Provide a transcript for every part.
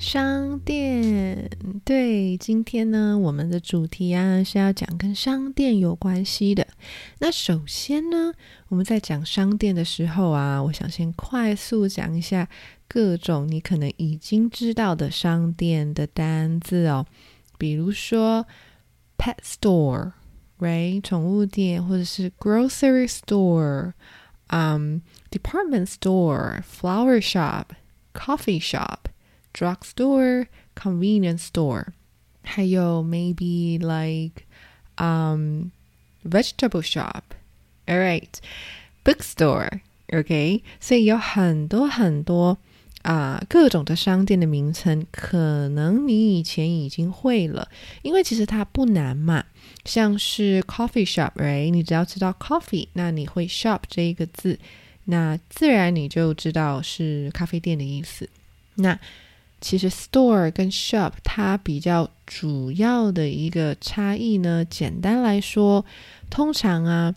商店，对，今天呢，我们的主题啊是要讲跟商店有关系的。那首先呢，我们在讲商店的时候啊，我想先快速讲一下各种你可能已经知道的商店的单字哦，比如说 pet store，right，宠物店，或者是 grocery store，嗯，department store，flower shop，coffee shop。drugstore, convenience store，还有 maybe like um vegetable shop. All right, bookstore. OK，所以有很多很多啊、呃、各种的商店的名称，可能你以前已经会了，因为其实它不难嘛。像是 coffee shop，right？你只要知道 coffee，那你会 shop 这一个字，那自然你就知道是咖啡店的意思。那 其实 store 跟 shop 它比较主要的一个差异呢，简单来说，通常啊，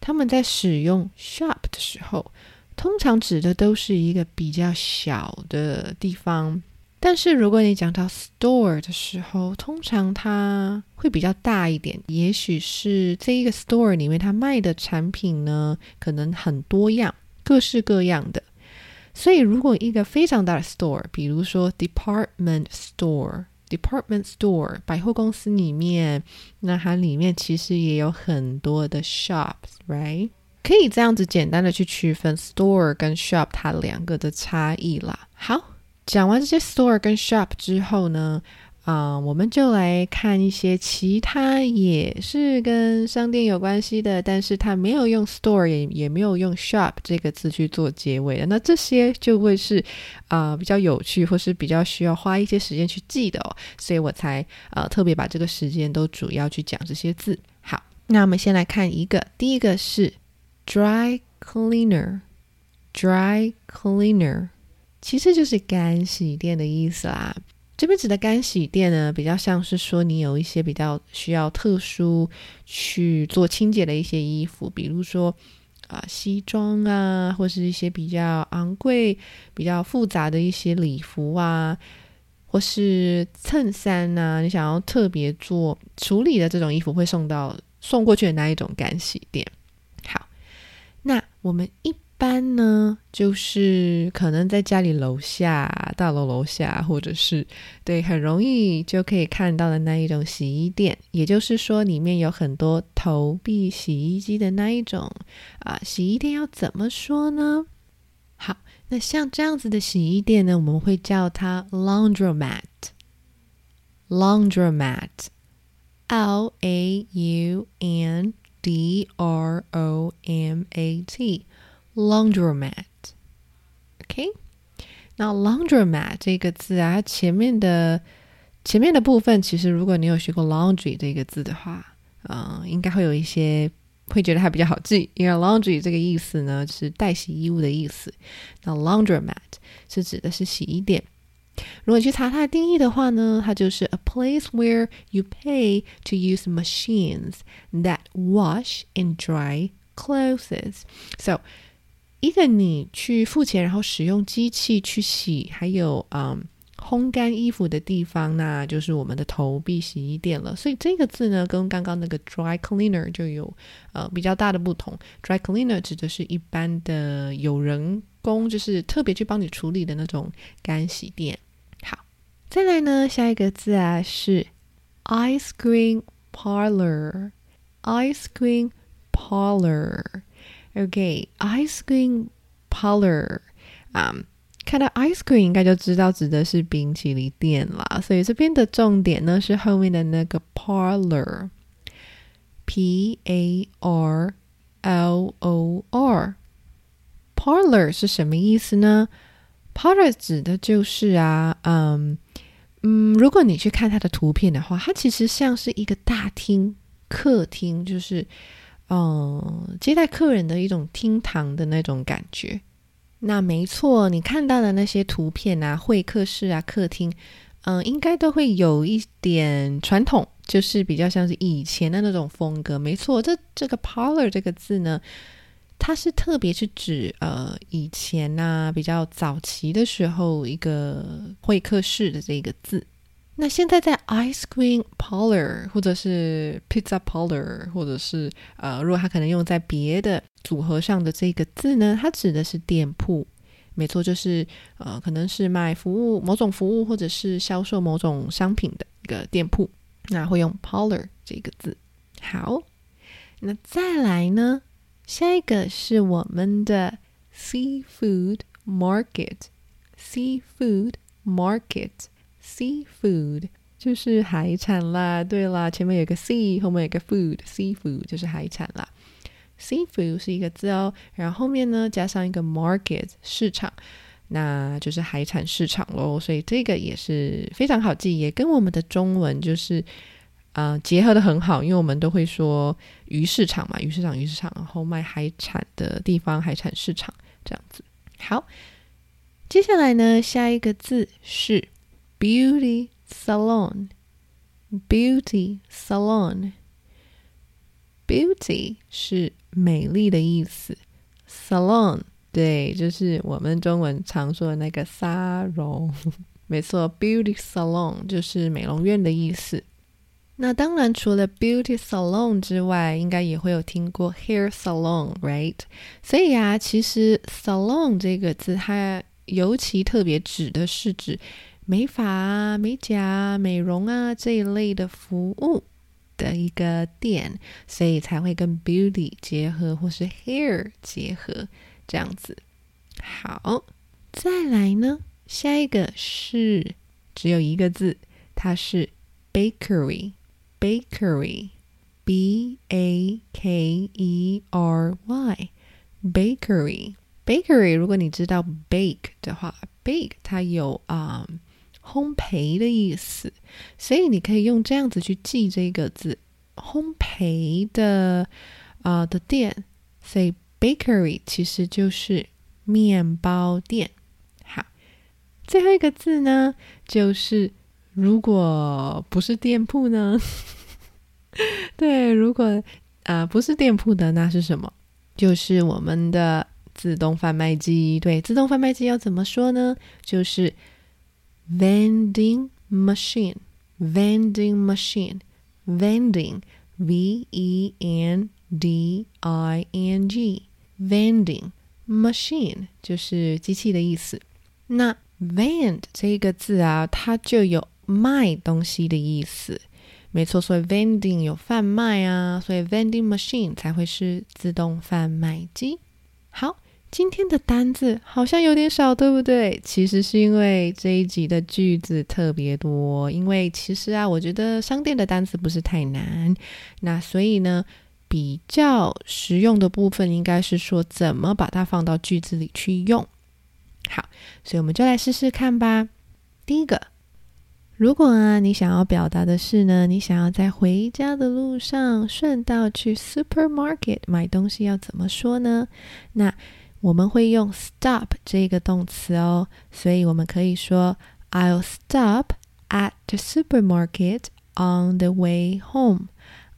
他们在使用 shop 的时候，通常指的都是一个比较小的地方。但是如果你讲到 store 的时候，通常它会比较大一点，也许是这一个 store 里面它卖的产品呢，可能很多样，各式各样的。所以，如果一个非常大的 store，比如说 department store，department store 百货公司里面，那它里面其实也有很多的 shops，right？可以这样子简单的去区分 store 跟 shop 它两个的差异啦。好，讲完这些 store 跟 shop 之后呢？啊，我们就来看一些其他也是跟商店有关系的，但是它没有用 store 也也没有用 shop 这个字去做结尾的。那这些就会是啊比较有趣，或是比较需要花一些时间去记的哦。所以我才呃特别把这个时间都主要去讲这些字。好，那我们先来看一个，第一个是 dry cleaner，dry cleaner 其实就是干洗店的意思啦。这边指的干洗店呢，比较像是说你有一些比较需要特殊去做清洁的一些衣服，比如说啊西装啊，或是一些比较昂贵、比较复杂的一些礼服啊，或是衬衫啊，你想要特别做处理的这种衣服，会送到送过去的那一种干洗店。好，那我们一。般呢，就是可能在家里楼下、大楼楼下，或者是对很容易就可以看到的那一种洗衣店，也就是说里面有很多投币洗衣机的那一种啊。洗衣店要怎么说呢？好，那像这样子的洗衣店呢，我们会叫它 laundromat，laundromat，L A U N D R O M A T。laundromat，OK，那 laundromat 这个字啊，它前面的前面的部分，其实如果你有学过 laundry 这个字的话，嗯，应该会有一些会觉得它比较好记，因为 laundry 这个意思呢是代洗衣物的意思。那 laundromat 是指的是洗衣店。如果去查它的定义的话呢，它就是 a place where you pay to use machines that wash and dry clothes. So 一个你去付钱，然后使用机器去洗，还有嗯烘干衣服的地方，那就是我们的投币洗衣店了。所以这个字呢，跟刚刚那个 dry cleaner 就有呃比较大的不同。dry cleaner 指的是一般的有人工，就是特别去帮你处理的那种干洗店。好，再来呢，下一个字啊是 ice cream parlor，ice cream parlor。Okay, ice cream parlor，啊，看到 ice cream 应该就知道指的是冰淇淋店啦。所以这边的重点呢是后面的那个 parlor，P A R L O R，parlor 是什么意思呢？parlor 指的就是啊，嗯嗯，如果你去看它的图片的话，它其实像是一个大厅。客厅，就是嗯接待客人的一种厅堂的那种感觉。那没错，你看到的那些图片啊，会客室啊，客厅，嗯，应该都会有一点传统，就是比较像是以前的那种风格。没错，这这个 parlor 这个字呢，它是特别是指呃以前呐比较早期的时候一个会客室的这个字。那现在在 ice cream parlor 或者是 pizza parlor，或者是呃，如果它可能用在别的组合上的这个字呢，它指的是店铺，没错，就是呃，可能是卖服务某种服务或者是销售某种商品的一个店铺，那会用 parlor 这个字。好，那再来呢，下一个是我们的 seafood market，seafood market。Seafood 就是海产啦，对啦，前面有个 sea，后面有个 food，seafood 就是海产啦。Seafood 是一个字哦，然后后面呢加上一个 market 市场，那就是海产市场喽。所以这个也是非常好记，也跟我们的中文就是啊结合的很好，因为我们都会说鱼市场嘛，鱼市场鱼市场，然后卖海产的地方海产市场这样子。好，接下来呢下一个字是。Beauty salon, beauty salon, beauty 是美丽的意思，salon 对，就是我们中文常说的那个沙龙，没错，beauty salon 就是美容院的意思。那当然，除了 beauty salon 之外，应该也会有听过 hair salon，right？所以啊，其实 salon 这个字，它尤其特别指的是指。美发啊、美甲、美容啊这一类的服务的一个店，所以才会跟 beauty 结合，或是 hair 结合这样子。好，再来呢，下一个是只有一个字，它是 bakery，bakery，b a k e r y，bakery，bakery。如果你知道 bake 的话，bake 它有啊。烘焙的意思，所以你可以用这样子去记这个字，烘焙的啊的店，所以 bakery 其实就是面包店。好，最后一个字呢，就是如果不是店铺呢？对，如果啊不是店铺的，那是什么？就是我们的自动贩卖机。对，自动贩卖机要怎么说呢？就是。Vending machine, vending machine, vending, v e n d i n g, vending machine 就是机器的意思。那 vend 这个字啊，它就有卖东西的意思。没错，所以 vending 有贩卖啊，所以 vending machine 才会是自动贩卖机。好。今天的单字好像有点少，对不对？其实是因为这一集的句子特别多。因为其实啊，我觉得商店的单词不是太难，那所以呢，比较实用的部分应该是说怎么把它放到句子里去用。好，所以我们就来试试看吧。第一个，如果啊你想要表达的是呢，你想要在回家的路上顺道去 supermarket 买东西，要怎么说呢？那我们会用 stop 这个动词哦，所以我们可以说 I'll stop at the supermarket on the way home.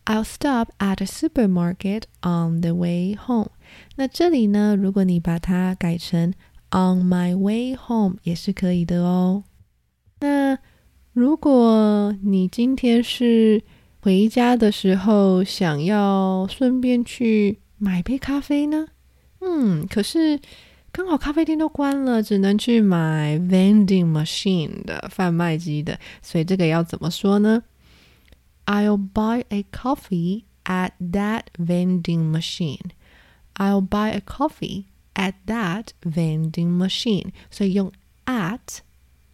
I'll stop at the supermarket on the way home. 那这里呢，如果你把它改成 on my way home 也是可以的哦。那如果你今天是回家的时候想要顺便去买杯咖啡呢？ 嗯，可是刚好咖啡店都关了，只能去买 vending machine 的贩卖机的，所以这个要怎么说呢？I'll buy a coffee at that vending machine. I'll buy a coffee at that vending machine. 所以用 at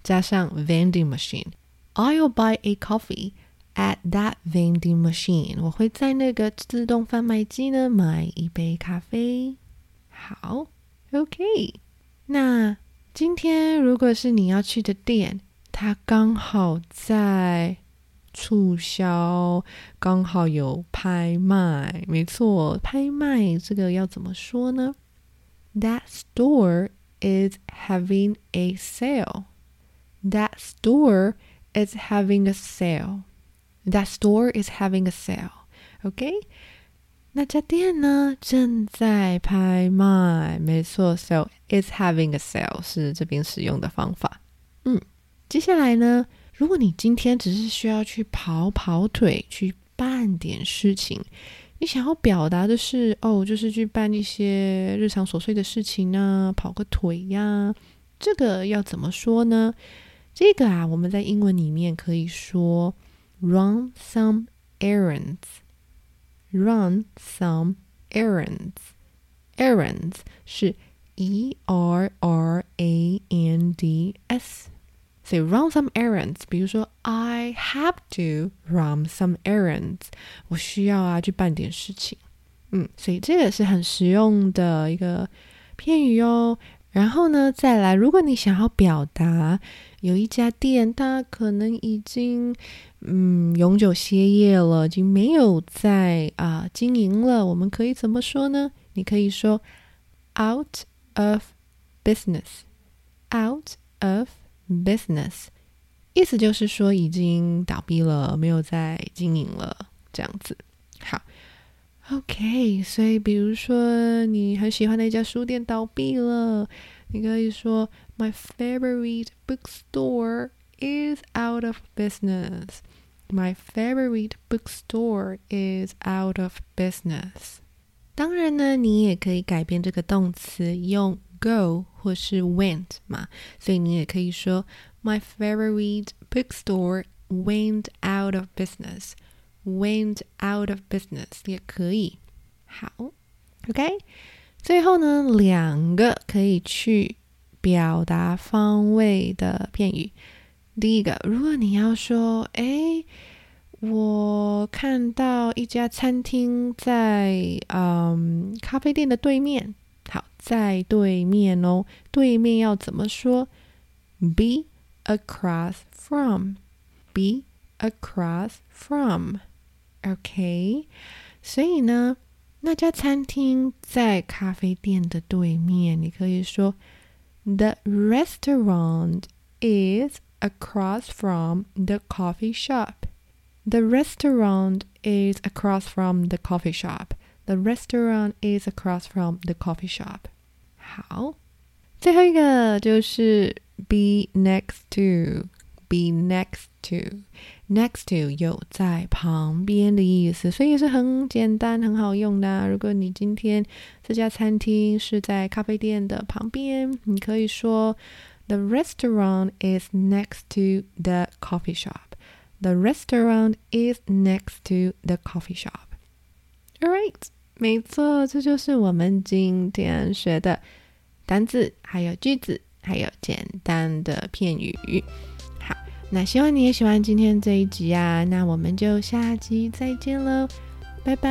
加上 vending machine. I'll buy a coffee at that vending machine. 我会在那个自动贩卖机呢买一杯咖啡。好，OK。那今天如果是你要去的店，它刚好在 促销，刚好有拍卖。没错，拍卖这个要怎么说呢？That store is having a sale. That store is having a sale. That store is having a sale. OK， 那家店呢正在拍卖。没错，so it's having a sale 是这边使用的方法。嗯，接下来呢，如果你今天只是需要去跑跑腿，去办点事情，你想要表达的是哦，就是去办一些日常琐碎的事情啊，跑个腿呀，这个要怎么说呢？这个啊，我们在英文里面可以说 run some errands Run some errands，errands 是 e r r a n d s，所以 run some errands。比如说，I have to run some errands，我需要啊去办点事情。嗯，所以这个是很实用的一个片语哦。然后呢，再来，如果你想要表达有一家店，它可能已经嗯永久歇业了，已经没有在啊经营了，我们可以怎么说呢？你可以说 out of business，out of business，意思就是说已经倒闭了，没有在经营了，这样子。好。OK，所以比如说你很喜欢的一家书店倒闭了，你可以说 My favorite bookstore is out of business. My favorite bookstore is out of business. 当然呢，你也可以改变这个动词，用 go 或是 went 嘛，所以你也可以说 My favorite bookstore went out of business. Went out of business 也可以。好，OK。最后呢，两个可以去表达方位的片语。 第一个，如果你要说，哎，我看到一家餐厅在嗯咖啡店的对面。好，在对面哦。对面要怎么说？Be across from. Be across from. OK，所以呢，那家餐厅在咖啡店的对面。你可以说，The restaurant is across from the coffee shop. The restaurant is across from the coffee shop. The restaurant is across from the coffee shop. 好，最后一个就是 be next to. Be next to. Next to 有在旁边的意思，所以是很简单、很好用的。如果你今天这家餐厅是在咖啡店的旁边，你可以说 The restaurant is next to the coffee shop. The restaurant is next to the coffee shop. All right，没错，这就是我们今天学的单字、还有句子、还有简单的片语。那希望你也喜欢今天这一集啊，那我们就下集再见喽，拜拜。